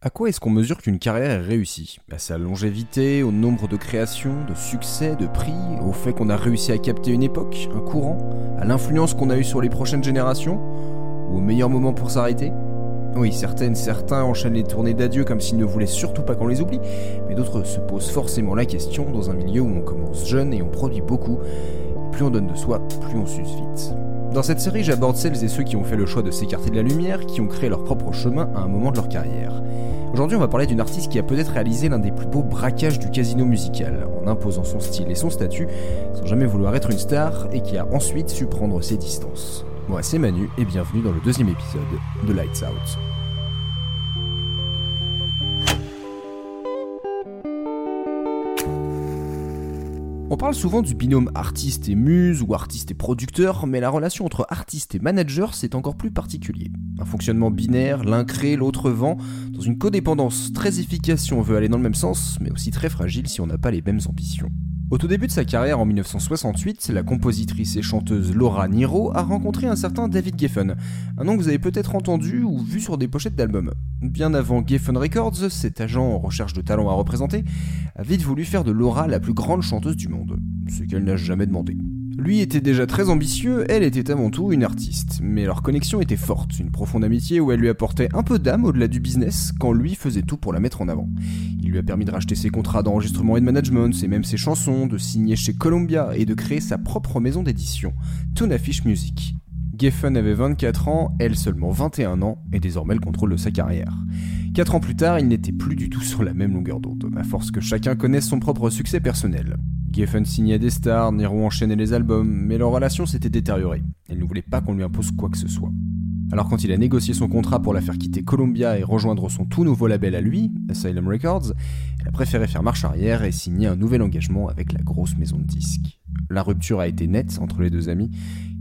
À quoi est-ce qu'on mesure qu'une carrière est réussie? À sa longévité, au nombre de créations, de succès, de prix, au fait qu'on a réussi à capter une époque, un courant, à l'influence qu'on a eue sur les prochaines générations, ou au meilleur moment pour s'arrêter? Oui, certaines, certains enchaînent les tournées d'adieu comme s'ils ne voulaient surtout pas qu'on les oublie, mais d'autres se posent forcément la question dans un milieu où on commence jeune et on produit beaucoup. plus on donne de soi, plus on s'use vite. Dans cette série, j'aborde celles et ceux qui ont fait le choix de s'écarter de la lumière, qui ont créé leur propre chemin à un moment de leur carrière. Aujourd'hui, on va parler d'une artiste qui a peut-être réalisé l'un des plus beaux braquages du casino musical, en imposant son style et son statut, sans jamais vouloir être une star, et qui a ensuite su prendre ses distances. Moi, c'est Manu, et bienvenue dans le deuxième épisode de Lights Out. On parle souvent du binôme artiste et muse ou artiste et producteur, mais la relation entre artiste et manager c'est encore plus particulier. Un fonctionnement binaire, l'un crée, l'autre vend, dans une codépendance très efficace si on veut aller dans le même sens, mais aussi très fragile si on n'a pas les mêmes ambitions. Au tout début de sa carrière en 1968, la compositrice et chanteuse Laura Niro a rencontré un certain David Geffen, un nom que vous avez peut-être entendu ou vu sur des pochettes d'albums. Bien avant Geffen Records, cet agent en recherche de talent à représenter a vite voulu faire de Laura la plus grande chanteuse du monde, ce qu'elle n'a jamais demandé. Lui était déjà très ambitieux, elle était avant tout une artiste, mais leur connexion était forte, une profonde amitié où elle lui apportait un peu d'âme au-delà du business, quand lui faisait tout pour la mettre en avant. Il lui a permis de racheter ses contrats d'enregistrement et de management, et même ses chansons, de signer chez Columbia et de créer sa propre maison d'édition, Tonafish Music. Geffen avait 24 ans, elle seulement 21 ans, et désormais le contrôle de sa carrière. Quatre ans plus tard, il n'était plus du tout sur la même longueur d'onde, à force que chacun connaisse son propre succès personnel. Geffen signait des stars, Nero enchaînait les albums, mais leur relation s'était détériorée. Elle ne voulait pas qu'on lui impose quoi que ce soit. Alors quand il a négocié son contrat pour la faire quitter Columbia et rejoindre son tout nouveau label à lui, Asylum Records, elle a préféré faire marche arrière et signer un nouvel engagement avec la grosse maison de disques. La rupture a été nette entre les deux amis,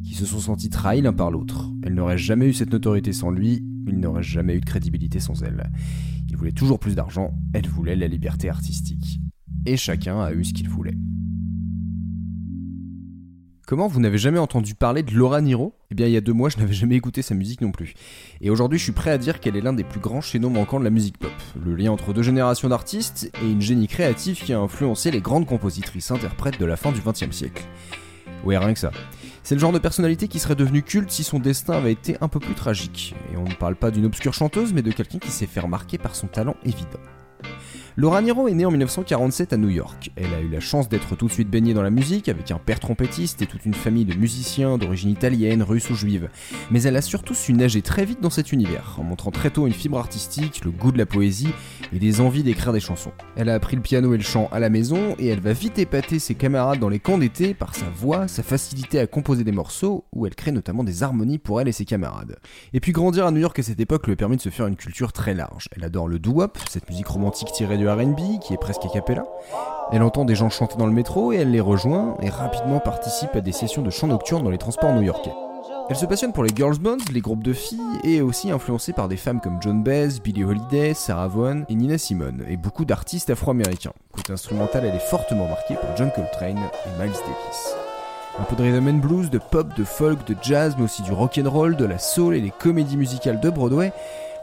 qui se sont sentis trahis l'un par l'autre. Elle n'aurait jamais eu cette notoriété sans lui, il n'aurait jamais eu de crédibilité sans elle. Il voulait toujours plus d'argent, elle voulait la liberté artistique. Et chacun a eu ce qu'il voulait. Comment vous n'avez jamais entendu parler de Laura Niro? Eh bien, il y a deux mois, je n'avais jamais écouté sa musique non plus. Et aujourd'hui, je suis prêt à dire qu'elle est l'un des plus grands chaînons manquants de la musique pop. Le lien entre deux générations d'artistes et une génie créative qui a influencé les grandes compositrices interprètes de la fin du XXe siècle. Ouais, rien que ça. C'est le genre de personnalité qui serait devenue culte si son destin avait été un peu plus tragique. Et on ne parle pas d'une obscure chanteuse, mais de quelqu'un qui s'est fait remarquer par son talent évident. Laura Niro est née en 1947 à New York. Elle a eu la chance d'être tout de suite baignée dans la musique avec un père trompettiste et toute une famille de musiciens d'origine italienne, russe ou juive. Mais elle a surtout su nager très vite dans cet univers, en montrant très tôt une fibre artistique, le goût de la poésie et des envies d'écrire des chansons. Elle a appris le piano et le chant à la maison et elle va vite épater ses camarades dans les camps d'été par sa voix, sa facilité à composer des morceaux où elle crée notamment des harmonies pour elle et ses camarades. Et puis grandir à New York à cette époque lui a de se faire une culture très large. Elle adore le doo-wop, cette musique romantique tirée du RB qui est presque a cappella. Elle entend des gens chanter dans le métro et elle les rejoint et rapidement participe à des sessions de chant nocturne dans les transports new-yorkais. Elle se passionne pour les girls bands, les groupes de filles, et est aussi influencée par des femmes comme Joan Baez, Billie Holiday, Sarah Vaughan et Nina Simone, et beaucoup d'artistes afro-américains. Côté instrumental, elle est fortement marquée par John Coltrane et Miles Davis. Un peu de rhythm and blues, de pop, de folk, de jazz, mais aussi du rock and roll, de la soul et les comédies musicales de Broadway,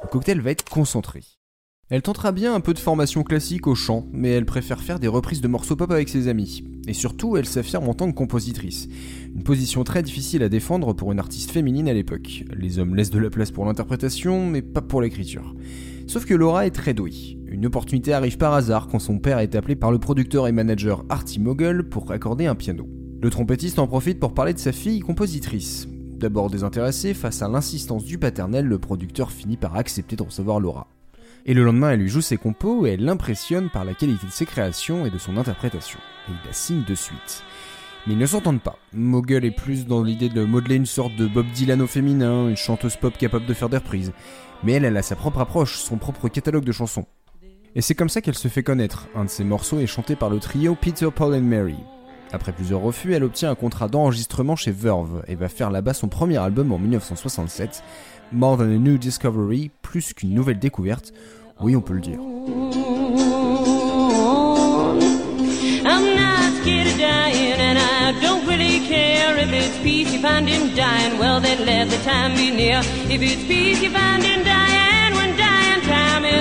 le cocktail va être concentré. Elle tentera bien un peu de formation classique au chant, mais elle préfère faire des reprises de morceaux pop avec ses amis. Et surtout, elle s'affirme en tant que compositrice. Une position très difficile à défendre pour une artiste féminine à l'époque. Les hommes laissent de la place pour l'interprétation, mais pas pour l'écriture. Sauf que Laura est très douée. Une opportunité arrive par hasard quand son père est appelé par le producteur et manager Artie Mogul pour accorder un piano. Le trompettiste en profite pour parler de sa fille compositrice. D'abord désintéressé, face à l'insistance du paternel, le producteur finit par accepter de recevoir Laura. Et le lendemain, elle lui joue ses compos et elle l'impressionne par la qualité de ses créations et de son interprétation. Et il la signe de suite. Mais ils ne s'entendent pas. Mogul est plus dans l'idée de modeler une sorte de Bob Dylan au féminin, une chanteuse pop capable de faire des reprises. Mais elle, elle a sa propre approche, son propre catalogue de chansons. Et c'est comme ça qu'elle se fait connaître. Un de ses morceaux est chanté par le trio Peter, Paul and Mary. Après plusieurs refus, elle obtient un contrat d'enregistrement chez Verve et va faire là-bas son premier album en 1967, More Than a New Discovery, plus qu'une nouvelle découverte, oui on peut le dire.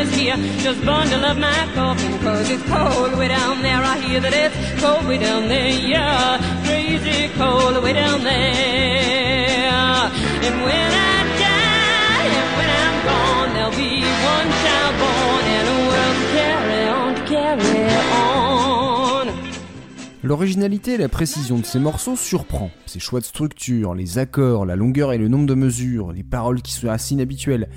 Is here. Just bundle up my coffin, cause it's cold way down there. I hear that it's cold way down there, yeah. Crazy cold way down there. And when I die, and when I'm gone, there'll be one child born and a world to carry on, to carry on. L'originalité et la précision de ces morceaux surprend. Ses choix de structure, les accords, la longueur et le nombre de mesures, les paroles qui sont assez inhabituelles.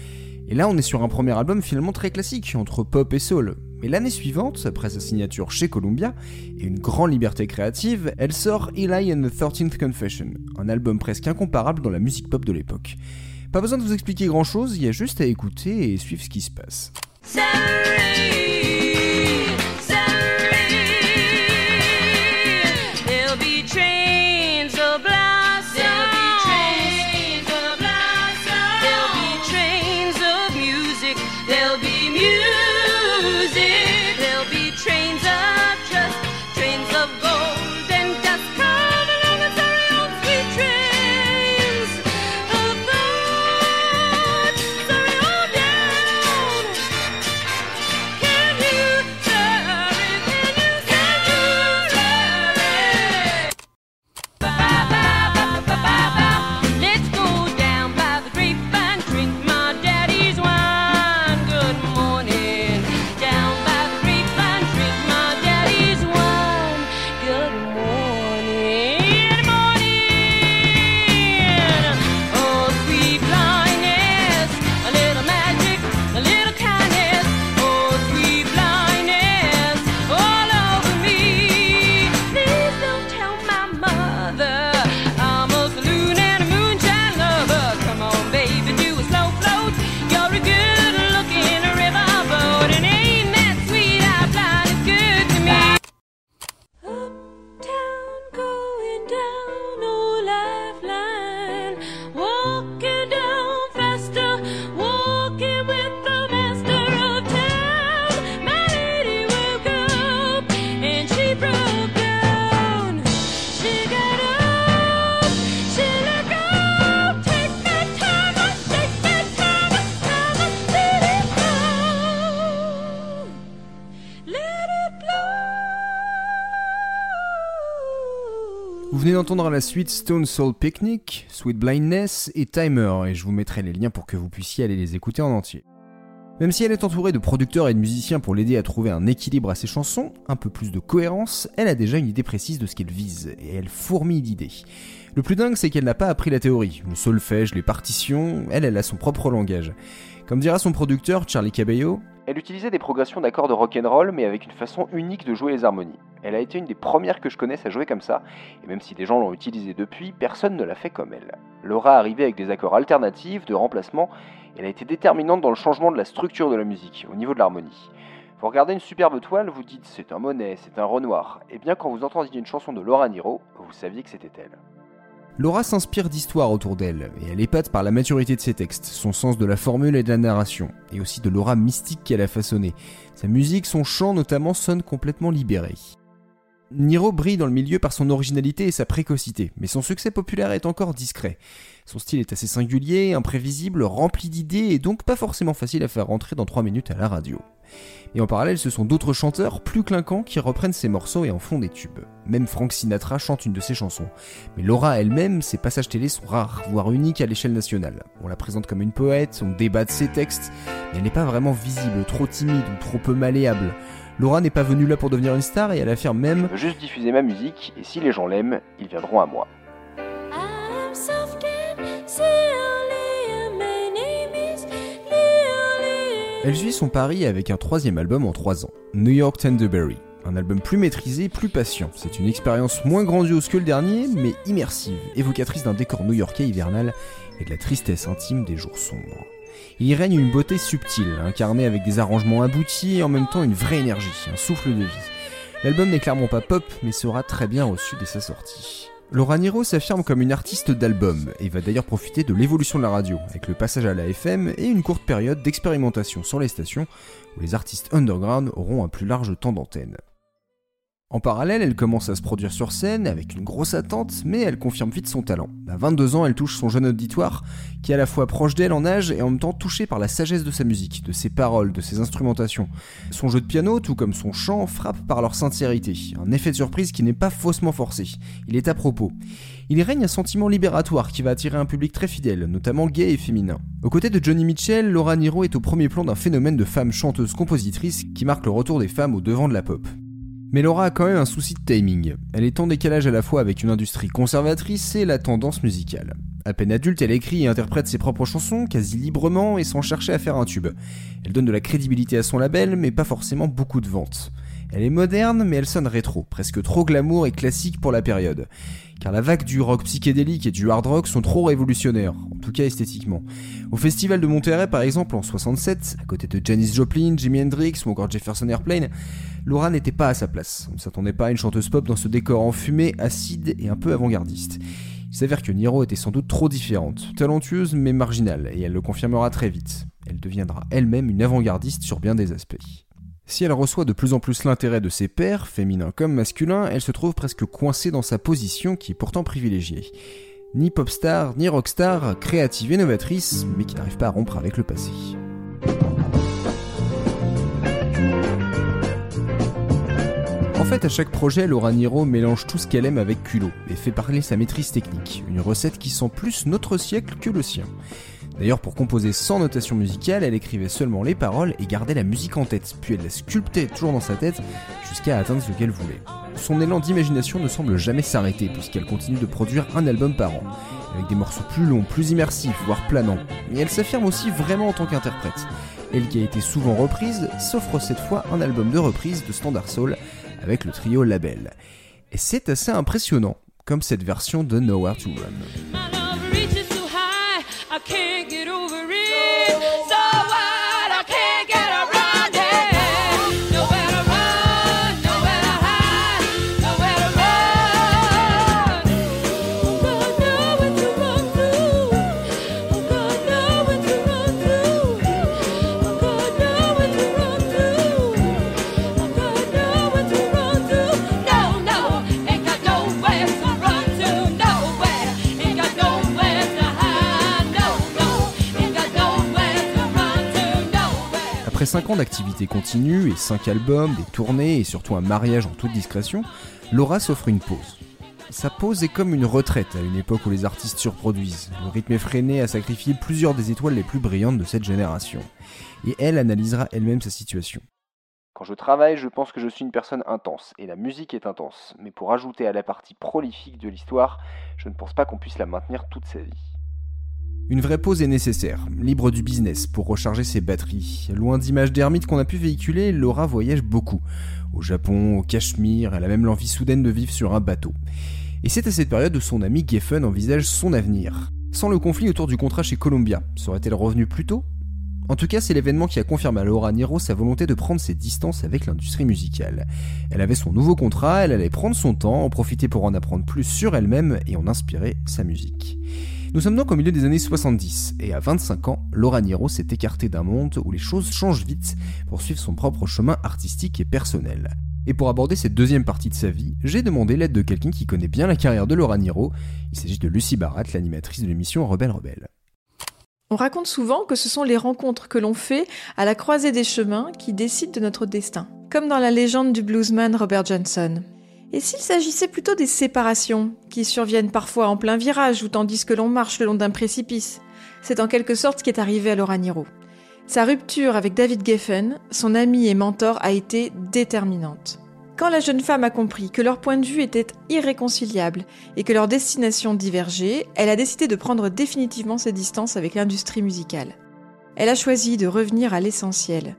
Et là, on est sur un premier album finalement très classique, entre pop et soul. Mais l'année suivante, après sa signature chez Columbia et une grande liberté créative, elle sort Eli and the 13th Confession, un album presque incomparable dans la musique pop de l'époque. Pas besoin de vous expliquer grand chose, il y a juste à écouter et suivre ce qui se passe. Vous venez d'entendre la suite Stone Soul Picnic, Sweet Blindness et Timer, et je vous mettrai les liens pour que vous puissiez aller les écouter en entier. Même si elle est entourée de producteurs et de musiciens pour l'aider à trouver un équilibre à ses chansons, un peu plus de cohérence, elle a déjà une idée précise de ce qu'elle vise, et elle fourmille d'idées. Le plus dingue, c'est qu'elle n'a pas appris la théorie, le solfège, les partitions, elle, elle a son propre langage. Comme dira son producteur, Charlie Cabello, elle utilisait des progressions d'accords de rock'n'roll, mais avec une façon unique de jouer les harmonies. Elle a été une des premières que je connaisse à jouer comme ça, et même si des gens l'ont utilisé depuis, personne ne l'a fait comme elle. Laura arrivait avec des accords alternatifs, de remplacement, et elle a été déterminante dans le changement de la structure de la musique, au niveau de l'harmonie. Vous regardez une superbe toile, vous dites c'est un Monet, c'est un Renoir, et bien quand vous entendiez une chanson de Laura Niro, vous saviez que c'était elle. Laura s'inspire d'histoires autour d'elle, et elle épate par la maturité de ses textes, son sens de la formule et de la narration, et aussi de l'aura mystique qu'elle a façonnée. Sa musique, son chant notamment, sonne complètement libéré. Niro brille dans le milieu par son originalité et sa précocité, mais son succès populaire est encore discret. Son style est assez singulier, imprévisible, rempli d'idées et donc pas forcément facile à faire rentrer dans 3 minutes à la radio. Et en parallèle, ce sont d'autres chanteurs plus clinquants qui reprennent ses morceaux et en font des tubes. Même Frank Sinatra chante une de ses chansons. Mais Laura elle-même, ses passages télé sont rares, voire uniques à l'échelle nationale. On la présente comme une poète, on débat de ses textes, mais elle n'est pas vraiment visible, trop timide ou trop peu malléable. Laura n'est pas venue là pour devenir une star et elle affirme même Juste diffuser ma musique et si les gens l'aiment, ils viendront à moi. Elle suit son pari avec un troisième album en trois ans, New York Tenderberry. Un album plus maîtrisé, plus patient. C'est une expérience moins grandiose que le dernier, mais immersive, évocatrice d'un décor new-yorkais hivernal et de la tristesse intime des jours sombres. Il règne une beauté subtile, incarnée avec des arrangements aboutis et en même temps une vraie énergie, un souffle de vie. L'album n'est clairement pas pop, mais sera très bien reçu dès sa sortie. Laura Niro s'affirme comme une artiste d'album et va d'ailleurs profiter de l'évolution de la radio, avec le passage à la FM et une courte période d'expérimentation sur les stations où les artistes underground auront un plus large temps d'antenne. En parallèle, elle commence à se produire sur scène avec une grosse attente, mais elle confirme vite son talent. À 22 ans, elle touche son jeune auditoire, qui est à la fois proche d'elle en âge et en même temps touché par la sagesse de sa musique, de ses paroles, de ses instrumentations. Son jeu de piano, tout comme son chant, frappe par leur sincérité, un effet de surprise qui n'est pas faussement forcé. Il est à propos. Il règne un sentiment libératoire qui va attirer un public très fidèle, notamment gay et féminin. Aux côtés de Johnny Mitchell, Laura Niro est au premier plan d'un phénomène de femme chanteuse-compositrice qui marque le retour des femmes au devant de la pop. Mais Laura a quand même un souci de timing. Elle est en décalage à la fois avec une industrie conservatrice et la tendance musicale. À peine adulte, elle écrit et interprète ses propres chansons quasi librement et sans chercher à faire un tube. Elle donne de la crédibilité à son label, mais pas forcément beaucoup de ventes. Elle est moderne, mais elle sonne rétro, presque trop glamour et classique pour la période. Car la vague du rock psychédélique et du hard rock sont trop révolutionnaires, en tout cas esthétiquement. Au festival de Monterrey par exemple en 67, à côté de Janis Joplin, Jimi Hendrix ou encore Jefferson Airplane, Laura n'était pas à sa place. On ne s'attendait pas à une chanteuse pop dans ce décor enfumé, acide et un peu avant-gardiste. Il s'avère que Niro était sans doute trop différente, talentueuse mais marginale, et elle le confirmera très vite. Elle deviendra elle-même une avant-gardiste sur bien des aspects. Si elle reçoit de plus en plus l'intérêt de ses pairs, féminins comme masculins, elle se trouve presque coincée dans sa position qui est pourtant privilégiée. Ni pop star, ni rockstar, créative et novatrice, mais qui n'arrive pas à rompre avec le passé. En fait, à chaque projet, Laura Niro mélange tout ce qu'elle aime avec culot et fait parler sa maîtrise technique, une recette qui sent plus notre siècle que le sien. D'ailleurs, pour composer sans notation musicale, elle écrivait seulement les paroles et gardait la musique en tête, puis elle la sculptait toujours dans sa tête jusqu'à atteindre ce qu'elle voulait. Son élan d'imagination ne semble jamais s'arrêter puisqu'elle continue de produire un album par an, avec des morceaux plus longs, plus immersifs, voire planants. Mais elle s'affirme aussi vraiment en tant qu'interprète. Elle qui a été souvent reprise, s'offre cette fois un album de reprise de Standard Soul avec le trio Label. Et c'est assez impressionnant, comme cette version de Nowhere to Run. I can't get 5 ans d'activité continue et 5 albums, des tournées et surtout un mariage en toute discrétion, Laura s'offre une pause. Sa pause est comme une retraite à une époque où les artistes surproduisent. Le rythme effréné a sacrifié plusieurs des étoiles les plus brillantes de cette génération. Et elle analysera elle-même sa situation. Quand je travaille, je pense que je suis une personne intense, et la musique est intense. Mais pour ajouter à la partie prolifique de l'histoire, je ne pense pas qu'on puisse la maintenir toute sa vie. Une vraie pause est nécessaire, libre du business, pour recharger ses batteries. Loin d'images d'ermite qu'on a pu véhiculer, Laura voyage beaucoup. Au Japon, au Cachemire, elle a même l'envie soudaine de vivre sur un bateau. Et c'est à cette période où son ami Geffen envisage son avenir. Sans le conflit autour du contrat chez Columbia, serait-elle revenue plus tôt? En tout cas, c'est l'événement qui a confirmé à Laura Niro sa volonté de prendre ses distances avec l'industrie musicale. Elle avait son nouveau contrat, elle allait prendre son temps, en profiter pour en apprendre plus sur elle-même et en inspirer sa musique. Nous sommes donc au milieu des années 70, et à 25 ans, Laura Niro s'est écartée d'un monde où les choses changent vite pour suivre son propre chemin artistique et personnel. Et pour aborder cette deuxième partie de sa vie, j'ai demandé l'aide de quelqu'un qui connaît bien la carrière de Laura Niro. Il s'agit de Lucie Barat, l'animatrice de l'émission Rebelle Rebelle. On raconte souvent que ce sont les rencontres que l'on fait à la croisée des chemins qui décident de notre destin, comme dans la légende du bluesman Robert Johnson. Et s'il s'agissait plutôt des séparations, qui surviennent parfois en plein virage ou tandis que l'on marche le long d'un précipice C'est en quelque sorte ce qui est arrivé à Laura Niro. Sa rupture avec David Geffen, son ami et mentor, a été déterminante. Quand la jeune femme a compris que leur point de vue était irréconciliable et que leur destination divergeait, elle a décidé de prendre définitivement ses distances avec l'industrie musicale. Elle a choisi de revenir à l'essentiel,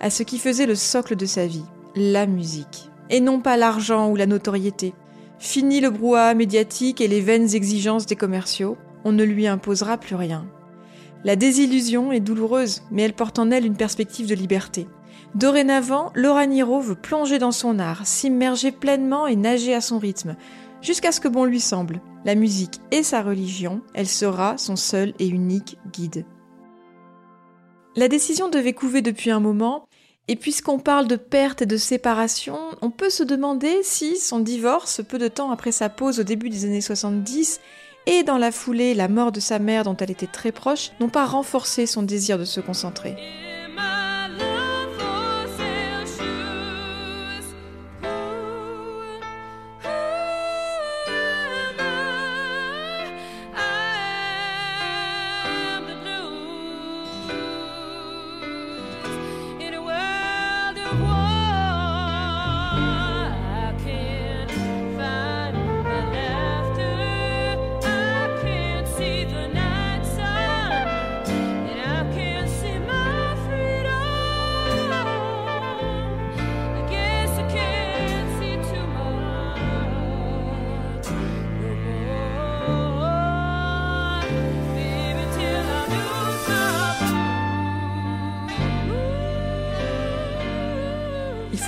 à ce qui faisait le socle de sa vie, la musique, et non pas l'argent ou la notoriété. Fini le brouhaha médiatique et les vaines exigences des commerciaux, on ne lui imposera plus rien. La désillusion est douloureuse, mais elle porte en elle une perspective de liberté. Dorénavant, Laura Niro veut plonger dans son art, s'immerger pleinement et nager à son rythme, jusqu'à ce que bon lui semble. La musique est sa religion, elle sera son seul et unique guide. La décision devait couver depuis un moment, Et puisqu'on parle de perte et de séparation, on peut se demander si son divorce, peu de temps après sa pause au début des années 70, et dans la foulée la mort de sa mère dont elle était très proche, n'ont pas renforcé son désir de se concentrer.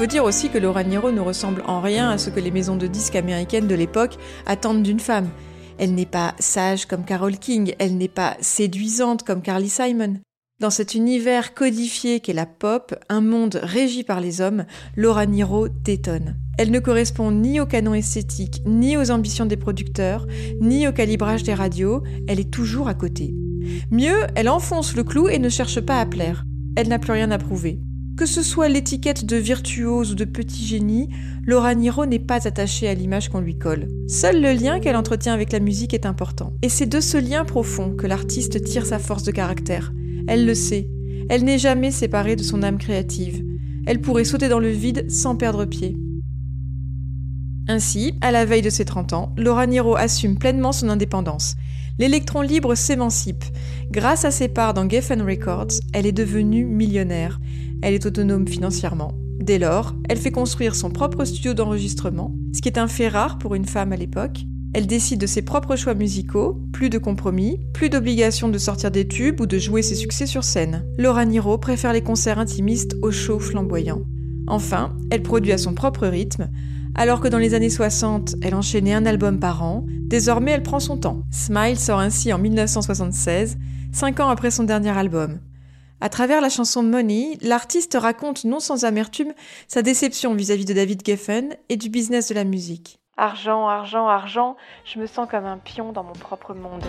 Faut dire aussi que Laura Nyro ne ressemble en rien à ce que les maisons de disques américaines de l'époque attendent d'une femme. Elle n'est pas sage comme Carole King, elle n'est pas séduisante comme Carly Simon. Dans cet univers codifié qu'est la pop, un monde régi par les hommes, Laura Nyro détonne. Elle ne correspond ni au canon esthétique, ni aux ambitions des producteurs, ni au calibrage des radios, elle est toujours à côté. Mieux, elle enfonce le clou et ne cherche pas à plaire. Elle n'a plus rien à prouver. Que ce soit l'étiquette de virtuose ou de petit génie, Laura Nyro n'est pas attachée à l'image qu'on lui colle. Seul le lien qu'elle entretient avec la musique est important. Et c'est de ce lien profond que l'artiste tire sa force de caractère. Elle le sait. Elle n'est jamais séparée de son âme créative. Elle pourrait sauter dans le vide sans perdre pied. Ainsi, à la veille de ses 30 ans, Laura Nyro assume pleinement son indépendance. L'électron libre s'émancipe. Grâce à ses parts dans Geffen Records, elle est devenue millionnaire. Elle est autonome financièrement. Dès lors, elle fait construire son propre studio d'enregistrement, ce qui est un fait rare pour une femme à l'époque. Elle décide de ses propres choix musicaux, plus de compromis, plus d'obligation de sortir des tubes ou de jouer ses succès sur scène. Laura Nyro préfère les concerts intimistes aux shows flamboyants. Enfin, elle produit à son propre rythme. Alors que dans les années 60, elle enchaînait un album par an, désormais elle prend son temps. Smile sort ainsi en 1976, cinq ans après son dernier album. À travers la chanson Money, l'artiste raconte non sans amertume sa déception vis-à-vis de David Geffen et du business de la musique. Argent, argent, argent, je me sens comme un pion dans mon propre monde.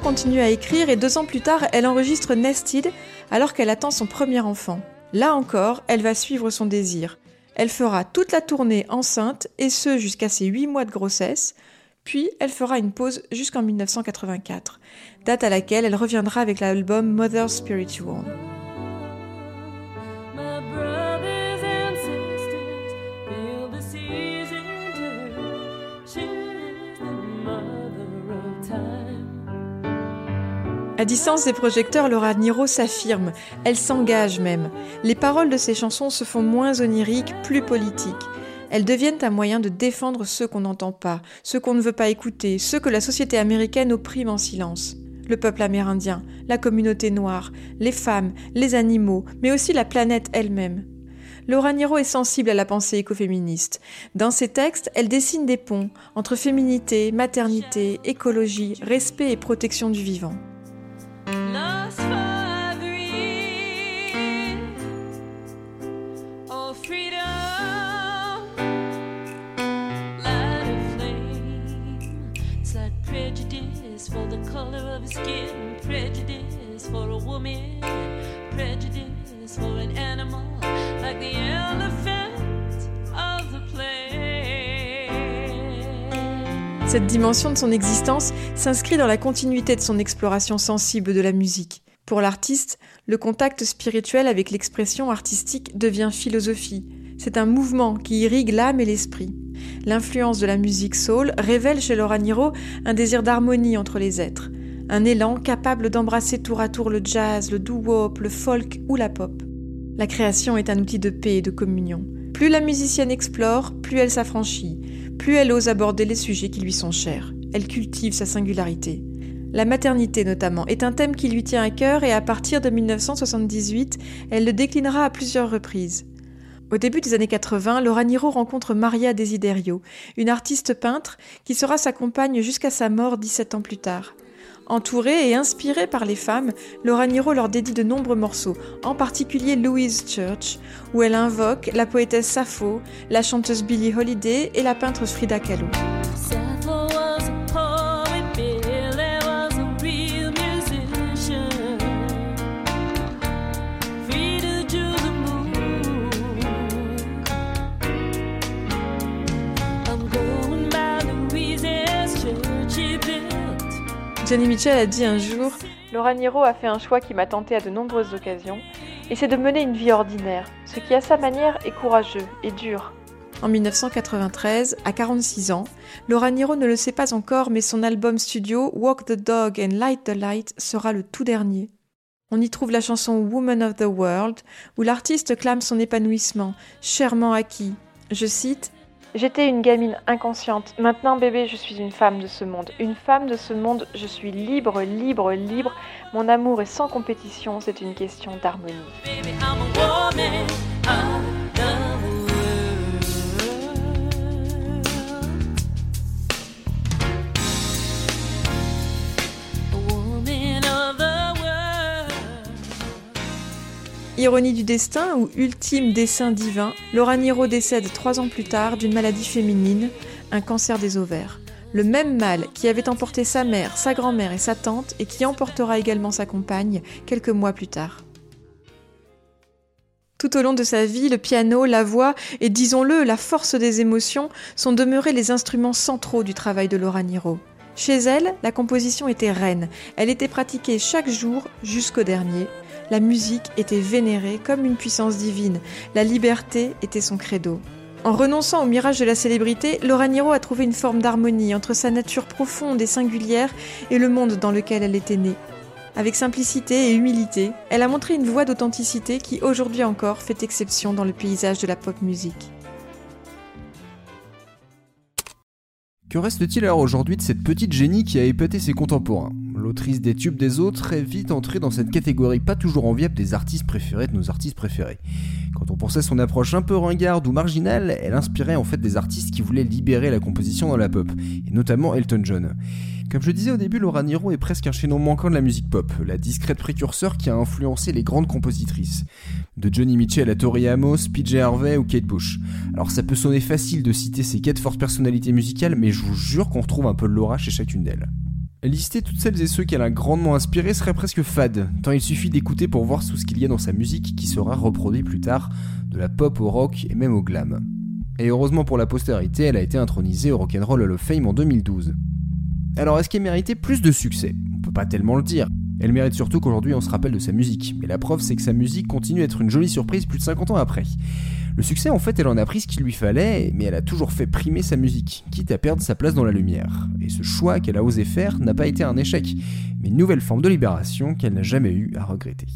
Continue à écrire et deux ans plus tard, elle enregistre Nested alors qu'elle attend son premier enfant. Là encore, elle va suivre son désir. Elle fera toute la tournée enceinte et ce jusqu'à ses 8 mois de grossesse, puis elle fera une pause jusqu'en 1984, date à laquelle elle reviendra avec l'album Mother Spiritual. À distance des projecteurs, Laura Nyro s'affirme, elle s'engage même. Les paroles de ses chansons se font moins oniriques, plus politiques. Elles deviennent un moyen de défendre ceux qu'on n'entend pas, ceux qu'on ne veut pas écouter, ceux que la société américaine opprime en silence. Le peuple amérindien, la communauté noire, les femmes, les animaux, mais aussi la planète elle-même. Laura Nyro est sensible à la pensée écoféministe. Dans ses textes, elle dessine des ponts entre féminité, maternité, écologie, respect et protection du vivant. Cette dimension de son existence s'inscrit dans la continuité de son exploration sensible de la musique. Pour l'artiste, le contact spirituel avec l'expression artistique devient philosophie. C'est un mouvement qui irrigue l'âme et l'esprit. L'influence de la musique soul révèle chez Laura Nyro un désir d'harmonie entre les êtres, un élan capable d'embrasser tour à tour le jazz, le doo-wop, le folk ou la pop. La création est un outil de paix et de communion. Plus la musicienne explore, plus elle s'affranchit, plus elle ose aborder les sujets qui lui sont chers. Elle cultive sa singularité. La maternité notamment est un thème qui lui tient à cœur et à partir de 1978, elle le déclinera à plusieurs reprises. Au début des années 80, Laura Niro rencontre Maria Desiderio, une artiste peintre qui sera sa compagne jusqu'à sa mort 17 ans plus tard. Entourée et inspirée par les femmes, Laura Niro leur dédie de nombreux morceaux, en particulier Louise Church, où elle invoque la poétesse Sappho, la chanteuse Billie Holiday et la peintre Frida Kahlo. Johnny Mitchell a dit un jour Laura Niro a fait un choix qui m'a tenté à de nombreuses occasions, et c'est de mener une vie ordinaire, ce qui à sa manière est courageux et dur. En 1993, à 46 ans, Laura Niro ne le sait pas encore, mais son album studio Walk the Dog and Light the Light sera le tout dernier. On y trouve la chanson Woman of the World, où l'artiste clame son épanouissement, chèrement acquis. Je cite J'étais une gamine inconsciente. Maintenant, bébé, je suis une femme de ce monde. Une femme de ce monde, je suis libre, libre, libre. Mon amour est sans compétition, c'est une question d'harmonie. Ironie du destin ou ultime dessein divin, Laura Niro décède trois ans plus tard d'une maladie féminine, un cancer des ovaires. Le même mal qui avait emporté sa mère, sa grand-mère et sa tante et qui emportera également sa compagne quelques mois plus tard. Tout au long de sa vie, le piano, la voix et, disons-le, la force des émotions sont demeurés les instruments centraux du travail de Laura Niro. Chez elle, la composition était reine. Elle était pratiquée chaque jour jusqu'au dernier. La musique était vénérée comme une puissance divine. La liberté était son credo. En renonçant au mirage de la célébrité, Laura Niro a trouvé une forme d'harmonie entre sa nature profonde et singulière et le monde dans lequel elle était née. Avec simplicité et humilité, elle a montré une voie d'authenticité qui aujourd'hui encore fait exception dans le paysage de la pop musique. Que reste-t-il alors aujourd'hui de cette petite génie qui a épaté ses contemporains? L'autrice des tubes des autres est vite entrée dans cette catégorie pas toujours enviable des artistes préférés de nos artistes préférés. Quand on pensait son approche un peu ringarde ou marginale, elle inspirait en fait des artistes qui voulaient libérer la composition dans la pop, et notamment Elton John. Comme je disais au début, Laura Niro est presque un chaînon manquant de la musique pop, la discrète précurseur qui a influencé les grandes compositrices. De Johnny Mitchell à Tori Amos, PJ Harvey ou Kate Bush. Alors ça peut sonner facile de citer ces quatre fortes personnalités musicales, mais je vous jure qu'on retrouve un peu de Laura chez chacune d'elles. Lister toutes celles et ceux qu'elle a grandement inspirés serait presque fade, tant il suffit d'écouter pour voir tout ce qu'il y a dans sa musique qui sera reproduit plus tard, de la pop au rock et même au glam. Et heureusement pour la postérité, elle a été intronisée au Rock'n'Roll Hall of Fame en 2012. Alors est-ce qu'elle méritait plus de succès? On peut pas tellement le dire. Elle mérite surtout qu'aujourd'hui on se rappelle de sa musique, mais la preuve c'est que sa musique continue d'être une jolie surprise plus de 50 ans après. Le succès en fait elle en a pris ce qu'il lui fallait, mais elle a toujours fait primer sa musique, quitte à perdre sa place dans la lumière. Et ce choix qu'elle a osé faire n'a pas été un échec, mais une nouvelle forme de libération qu'elle n'a jamais eu à regretter.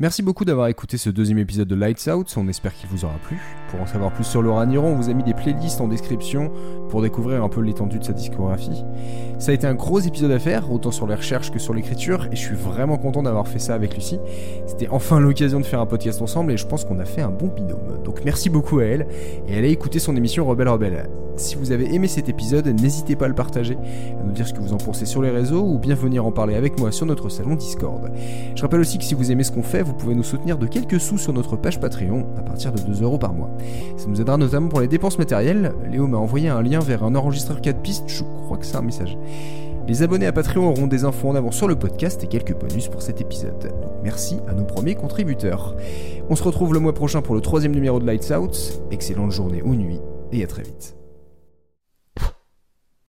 Merci beaucoup d'avoir écouté ce deuxième épisode de Lights Out, on espère qu'il vous aura plu. Pour en savoir plus sur Laura Niro, on vous a mis des playlists en description pour découvrir un peu l'étendue de sa discographie. Ça a été un gros épisode à faire, autant sur les recherches que sur l'écriture, et je suis vraiment content d'avoir fait ça avec Lucie. C'était enfin l'occasion de faire un podcast ensemble, et je pense qu'on a fait un bon binôme. Donc merci beaucoup à elle, et allez écouter son émission Rebelle Rebelle. Si vous avez aimé cet épisode, n'hésitez pas à le partager, à nous dire ce que vous en pensez sur les réseaux, ou bien venir en parler avec moi sur notre salon Discord. Je rappelle aussi que si vous aimez ce qu'on fait, vous pouvez nous soutenir de quelques sous sur notre page Patreon, à partir de 2 euros par mois. Ça nous aidera notamment pour les dépenses matérielles. Léo m'a envoyé un lien vers un enregistreur 4 pistes, je crois que c'est un message. Les abonnés à Patreon auront des infos en avant sur le podcast et quelques bonus pour cet épisode. Merci à nos premiers contributeurs. On se retrouve le mois prochain pour le troisième numéro de Lights Out. Excellente journée ou nuit et à très vite.